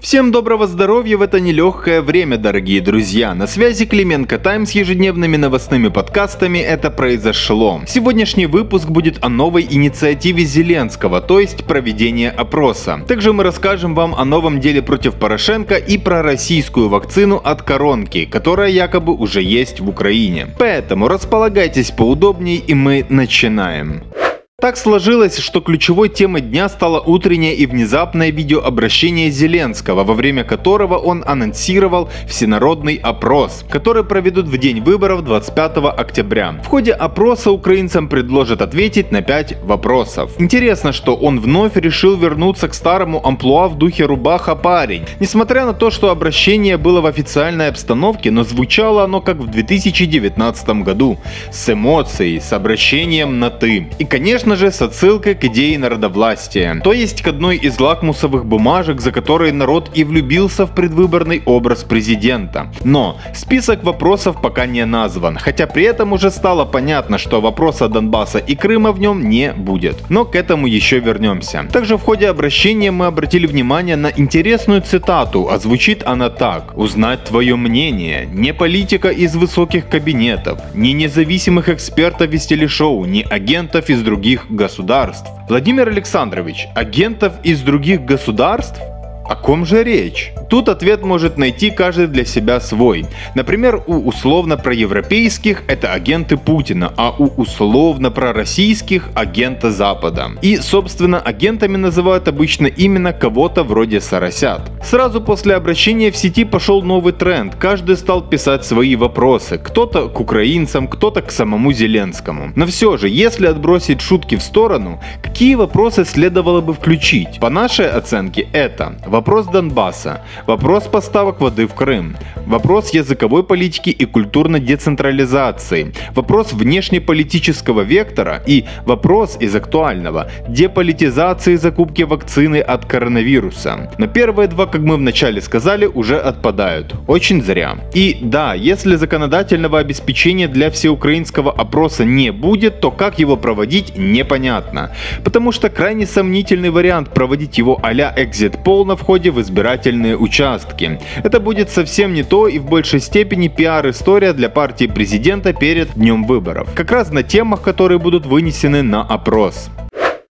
Всем доброго здоровья в это нелегкое время, дорогие друзья. На связи Клименко Тайм с ежедневными новостными подкастами «Это произошло». Сегодняшний выпуск будет о новой инициативе Зеленского, то есть проведение опроса. Также мы расскажем вам о новом деле против Порошенко и про российскую вакцину от коронки, которая якобы уже есть в Украине. Поэтому располагайтесь поудобнее и мы начинаем. Так сложилось, что ключевой темой дня стало утреннее и внезапное видеообращение Зеленского, во время которого он анонсировал всенародный опрос, который проведут в день выборов 25 октября. В ходе опроса украинцам предложат ответить на 5 вопросов. Интересно, что он вновь решил вернуться к старому амплуа в духе рубаха парень. Несмотря на то, что обращение было в официальной обстановке, но звучало оно как в 2019 году, с эмоцией, с обращением на «ты». И конечно конечно же, с отсылкой к идее народовластия, то есть к одной из лакмусовых бумажек, за которые народ и влюбился в предвыборный образ президента. Но список вопросов пока не назван, хотя при этом уже стало понятно, что вопроса Донбасса и Крыма в нем не будет. Но к этому еще вернемся. Также в ходе обращения мы обратили внимание на интересную цитату, а звучит она так. «Узнать твое мнение. Не политика из высоких кабинетов, не независимых экспертов из телешоу, не агентов из других других государств. Владимир Александрович, агентов из других государств? О ком же речь? Тут ответ может найти каждый для себя свой. Например, у условно проевропейских это агенты Путина, а у условно пророссийских агента Запада. И, собственно, агентами называют обычно именно кого-то вроде Соросят. Сразу после обращения в сети пошел новый тренд. Каждый стал писать свои вопросы. Кто-то к украинцам, кто-то к самому Зеленскому. Но все же, если отбросить шутки в сторону, какие вопросы следовало бы включить? По нашей оценке это вопрос Донбасса, вопрос поставок воды в Крым, вопрос языковой политики и культурной децентрализации, вопрос внешнеполитического вектора и вопрос из актуального деполитизации закупки вакцины от коронавируса. Но первые два, как мы вначале сказали, уже отпадают. Очень зря. И да, если законодательного обеспечения для всеукраинского опроса не будет, то как его проводить непонятно. Потому что крайне сомнительный вариант проводить его а-ля экзит пол на входе в избирательные участки. Это будет совсем не то и в большей степени пиар-история для партии президента перед днем выборов. Как раз на темах, которые будут вынесены на опрос.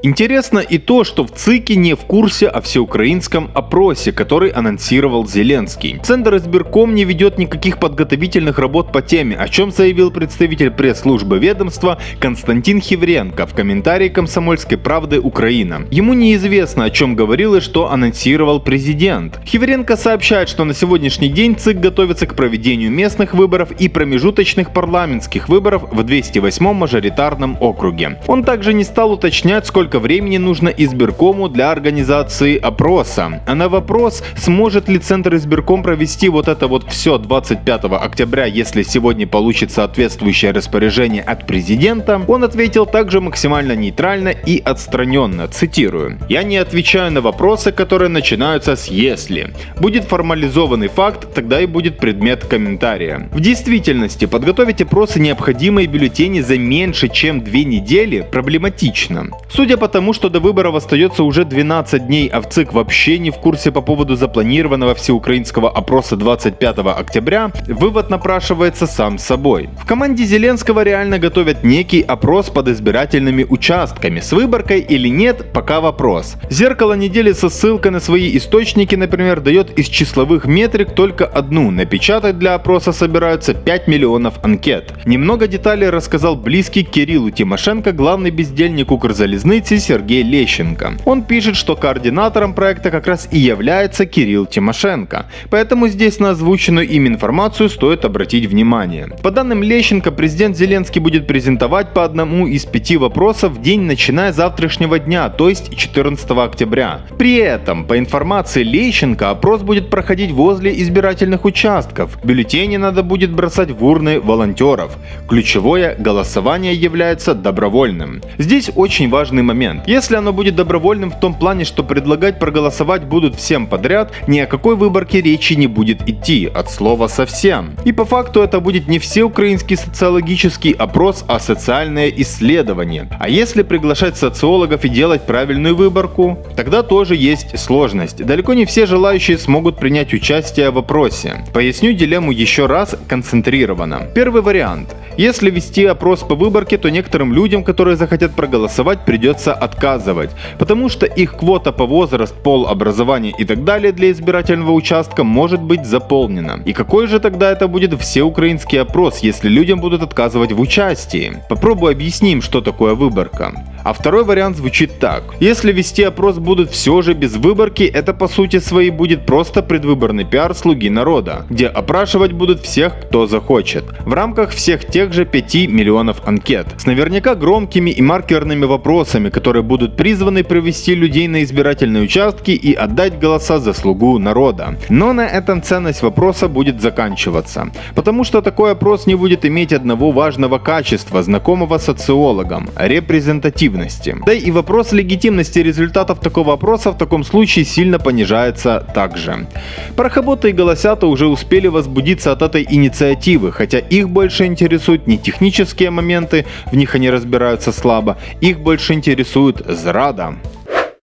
Интересно и то, что в ЦИКе не в курсе о всеукраинском опросе, который анонсировал Зеленский. Центр избирком не ведет никаких подготовительных работ по теме, о чем заявил представитель пресс-службы ведомства Константин Хивренко в комментарии «Комсомольской правды Украина». Ему неизвестно, о чем говорил и что анонсировал президент. Хивренко сообщает, что на сегодняшний день ЦИК готовится к проведению местных выборов и промежуточных парламентских выборов в 208-м мажоритарном округе. Он также не стал уточнять, сколько сколько времени нужно избиркому для организации опроса. А на вопрос, сможет ли Центр избирком провести вот это вот все 25 октября, если сегодня получит соответствующее распоряжение от президента, он ответил также максимально нейтрально и отстраненно, цитирую. «Я не отвечаю на вопросы, которые начинаются с «если». Будет формализованный факт, тогда и будет предмет комментария. В действительности, подготовить опросы необходимые бюллетени за меньше, чем две недели проблематично. Судя потому, что до выборов остается уже 12 дней, а в ЦИК вообще не в курсе по поводу запланированного всеукраинского опроса 25 октября, вывод напрашивается сам собой. В команде Зеленского реально готовят некий опрос под избирательными участками. С выборкой или нет, пока вопрос. Зеркало недели со ссылкой на свои источники, например, дает из числовых метрик только одну. Напечатать для опроса собираются 5 миллионов анкет. Немного деталей рассказал близкий Кириллу Тимошенко, главный бездельник Укрзалезницы позиции Сергей Лещенко. Он пишет, что координатором проекта как раз и является Кирилл Тимошенко, поэтому здесь на озвученную им информацию стоит обратить внимание. По данным Лещенко, президент Зеленский будет презентовать по одному из пяти вопросов в день, начиная с завтрашнего дня, то есть 14 октября. При этом, по информации Лещенко, опрос будет проходить возле избирательных участков. Бюллетени надо будет бросать в урны волонтеров. Ключевое голосование является добровольным. Здесь очень важный момент момент. Если оно будет добровольным в том плане, что предлагать проголосовать будут всем подряд, ни о какой выборке речи не будет идти, от слова совсем. И по факту это будет не все украинский социологический опрос, а социальное исследование. А если приглашать социологов и делать правильную выборку, тогда тоже есть сложность. Далеко не все желающие смогут принять участие в опросе. Поясню дилемму еще раз концентрированно. Первый вариант. Если вести опрос по выборке, то некоторым людям, которые захотят проголосовать, придется отказывать, потому что их квота по возраст, пол, образование и так далее для избирательного участка может быть заполнена. И какой же тогда это будет всеукраинский опрос, если людям будут отказывать в участии? Попробую объясним, что такое выборка. А второй вариант звучит так. Если вести опрос будут все же без выборки, это по сути своей будет просто предвыборный пиар слуги народа, где опрашивать будут всех, кто захочет. В рамках всех тех же 5 миллионов анкет. С наверняка громкими и маркерными вопросами, которые будут призваны привести людей на избирательные участки и отдать голоса за слугу народа. Но на этом ценность вопроса будет заканчиваться. Потому что такой опрос не будет иметь одного важного качества, знакомого социологам – репрезентативности. Да и вопрос легитимности результатов такого опроса в таком случае сильно понижается также. Парохоботы и голосята уже успели возбудиться от этой инициативы, хотя их больше интересуют не технические моменты, в них они разбираются слабо, их больше интересует зрада.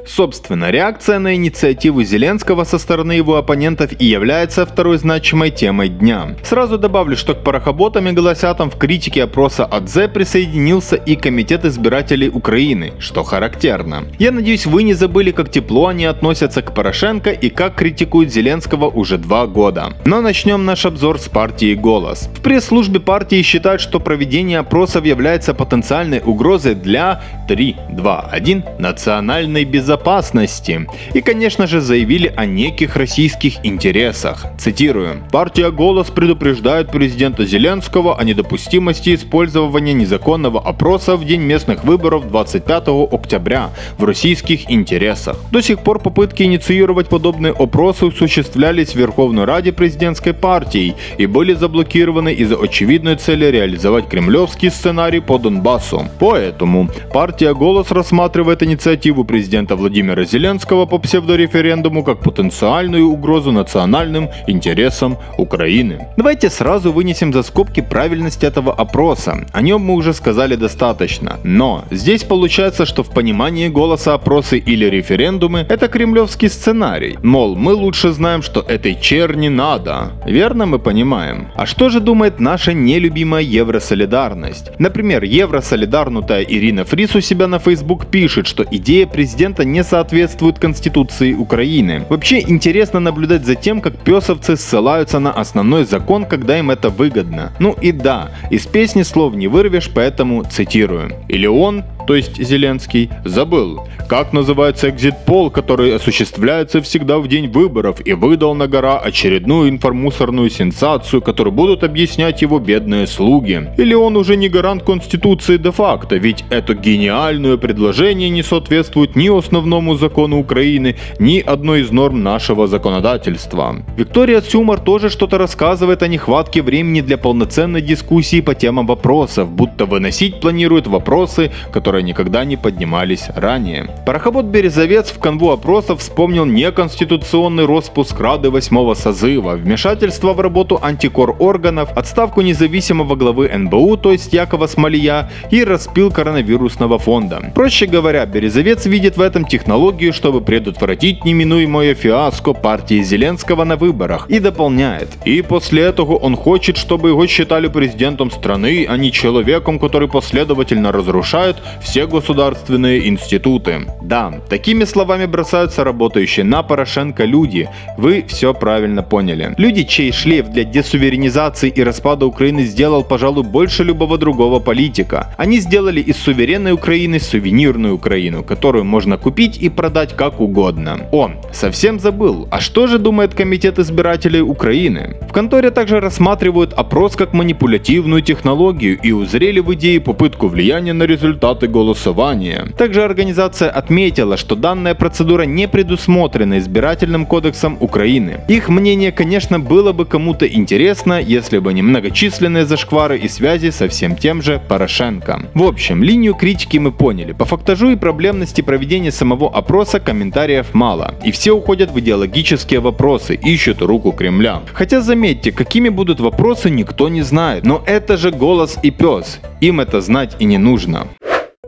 Собственно, реакция на инициативу Зеленского со стороны его оппонентов и является второй значимой темой дня. Сразу добавлю, что к парохоботам и голосятам в критике опроса АДЗ присоединился и Комитет избирателей Украины, что характерно. Я надеюсь, вы не забыли, как тепло они относятся к Порошенко и как критикуют Зеленского уже два года. Но начнем наш обзор с партии «Голос». В пресс-службе партии считают, что проведение опросов является потенциальной угрозой для 3, 2, 1 национальной безопасности безопасности. И, конечно же, заявили о неких российских интересах. Цитирую. «Партия «Голос» предупреждает президента Зеленского о недопустимости использования незаконного опроса в день местных выборов 25 октября в российских интересах. До сих пор попытки инициировать подобные опросы осуществлялись в Верховной Раде президентской партии и были заблокированы из-за очевидной цели реализовать кремлевский сценарий по Донбассу. Поэтому партия «Голос» рассматривает инициативу президента Владимира Владимира Зеленского по псевдореферендуму как потенциальную угрозу национальным интересам Украины. Давайте сразу вынесем за скобки правильность этого опроса. О нем мы уже сказали достаточно. Но здесь получается, что в понимании голоса опросы или референдумы это кремлевский сценарий. Мол, мы лучше знаем, что этой черни надо. Верно мы понимаем? А что же думает наша нелюбимая евросолидарность? Например, евросолидарнутая Ирина Фрис у себя на Facebook пишет, что идея президента не не соответствует Конституции Украины. Вообще интересно наблюдать за тем, как песовцы ссылаются на основной закон, когда им это выгодно. Ну и да, из песни слов не вырвешь, поэтому цитирую. Или он, то есть Зеленский, забыл, как называется экзит-пол, который осуществляется всегда в день выборов, и выдал на гора очередную информусорную сенсацию, которую будут объяснять его бедные слуги. Или он уже не гарант Конституции де-факто, ведь это гениальное предложение не соответствует ни основному закону Украины, ни одной из норм нашего законодательства. Виктория Цюмар тоже что-то рассказывает о нехватке времени для полноценной дискуссии по темам вопросов, будто выносить планирует вопросы, которые которые никогда не поднимались ранее. Пароход Березовец в канву опросов вспомнил неконституционный распуск Рады 8 созыва, вмешательство в работу антикор органов, отставку независимого главы НБУ, то есть Якова Смолия, и распил коронавирусного фонда. Проще говоря, Березовец видит в этом технологию, чтобы предотвратить неминуемое фиаско партии Зеленского на выборах, и дополняет. И после этого он хочет, чтобы его считали президентом страны, а не человеком, который последовательно разрушает все государственные институты. Да, такими словами бросаются работающие на Порошенко люди. Вы все правильно поняли. Люди, чей шлейф для десуверенизации и распада Украины сделал, пожалуй, больше любого другого политика. Они сделали из суверенной Украины сувенирную Украину, которую можно купить и продать как угодно. О, совсем забыл. А что же думает Комитет избирателей Украины? В конторе также рассматривают опрос как манипулятивную технологию и узрели в идее попытку влияния на результаты голосования. Также организация отметила, что данная процедура не предусмотрена избирательным кодексом Украины. Их мнение, конечно, было бы кому-то интересно, если бы не многочисленные зашквары и связи со всем тем же Порошенко. В общем, линию критики мы поняли. По фактажу и проблемности проведения самого опроса комментариев мало. И все уходят в идеологические вопросы, ищут руку Кремля. Хотя заметьте, какими будут вопросы, никто не знает. Но это же голос и пес. Им это знать и не нужно.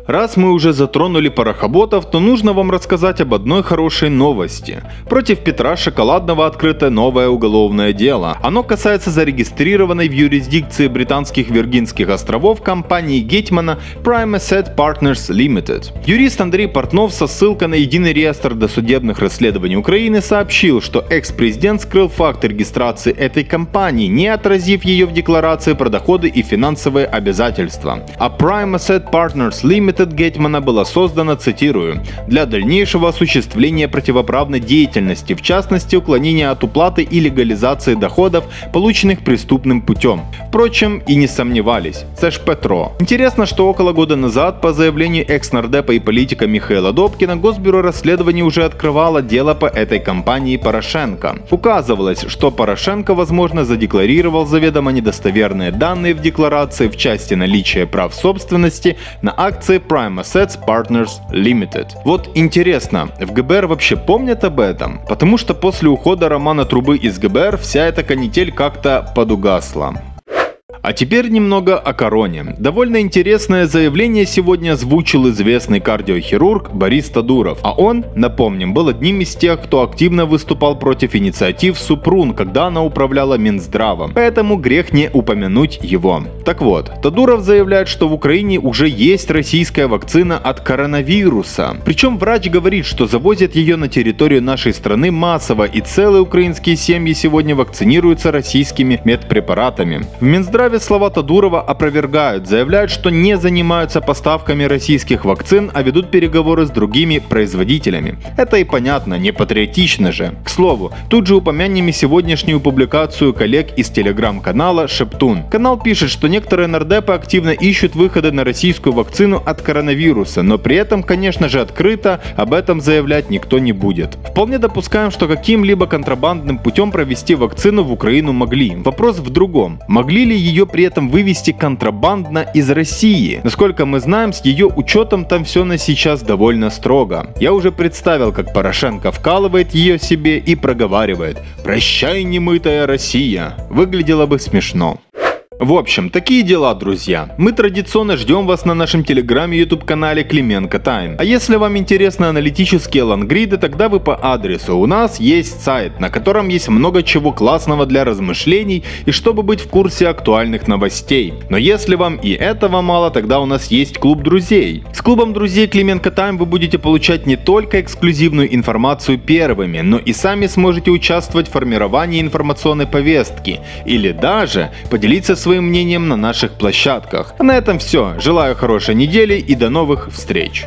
Раз мы уже затронули порохоботов, то нужно вам рассказать об одной хорошей новости. Против Петра Шоколадного открыто новое уголовное дело. Оно касается зарегистрированной в юрисдикции британских Виргинских островов компании Гетмана Prime Asset Partners Limited. Юрист Андрей Портнов со ссылкой на единый реестр досудебных расследований Украины сообщил, что экс-президент скрыл факт регистрации этой компании, не отразив ее в декларации про доходы и финансовые обязательства. А Prime Asset Partners Limited метод Гетмана была создана, цитирую, для дальнейшего осуществления противоправной деятельности, в частности уклонения от уплаты и легализации доходов, полученных преступным путем. Впрочем, и не сомневались. Це ж Петро. Интересно, что около года назад, по заявлению экс-нардепа и политика Михаила Добкина, Госбюро расследований уже открывало дело по этой компании Порошенко. Указывалось, что Порошенко, возможно, задекларировал заведомо недостоверные данные в декларации в части наличия прав собственности на акции Prime Assets Partners Limited. Вот интересно, в ГБР вообще помнят об этом? Потому что после ухода Романа Трубы из ГБР вся эта канитель как-то подугасла. А теперь немного о короне. Довольно интересное заявление сегодня озвучил известный кардиохирург Борис Тадуров. А он, напомним, был одним из тех, кто активно выступал против инициатив Супрун, когда она управляла Минздравом. Поэтому грех не упомянуть его. Так вот, Тадуров заявляет, что в Украине уже есть российская вакцина от коронавируса. Причем врач говорит, что завозят ее на территорию нашей страны массово и целые украинские семьи сегодня вакцинируются российскими медпрепаратами. В Минздраве Минздраве слова Тадурова опровергают, заявляют, что не занимаются поставками российских вакцин, а ведут переговоры с другими производителями. Это и понятно, не патриотично же. К слову, тут же упомянем и сегодняшнюю публикацию коллег из телеграм-канала Шептун. Канал пишет, что некоторые нардепы активно ищут выходы на российскую вакцину от коронавируса, но при этом, конечно же, открыто об этом заявлять никто не будет. Вполне допускаем, что каким-либо контрабандным путем провести вакцину в Украину могли. Вопрос в другом. Могли ли ее ее при этом вывести контрабандно из России. Насколько мы знаем, с ее учетом там все на сейчас довольно строго. Я уже представил, как Порошенко вкалывает ее себе и проговаривает «Прощай, немытая Россия». Выглядело бы смешно. В общем, такие дела, друзья. Мы традиционно ждем вас на нашем телеграме и YouTube канале Клименко Тайм. А если вам интересны аналитические лангриды, тогда вы по адресу. У нас есть сайт, на котором есть много чего классного для размышлений и чтобы быть в курсе актуальных новостей. Но если вам и этого мало, тогда у нас есть клуб друзей. С клубом друзей Клименко Тайм вы будете получать не только эксклюзивную информацию первыми, но и сами сможете участвовать в формировании информационной повестки или даже поделиться своим своим мнением на наших площадках. А на этом все. Желаю хорошей недели и до новых встреч.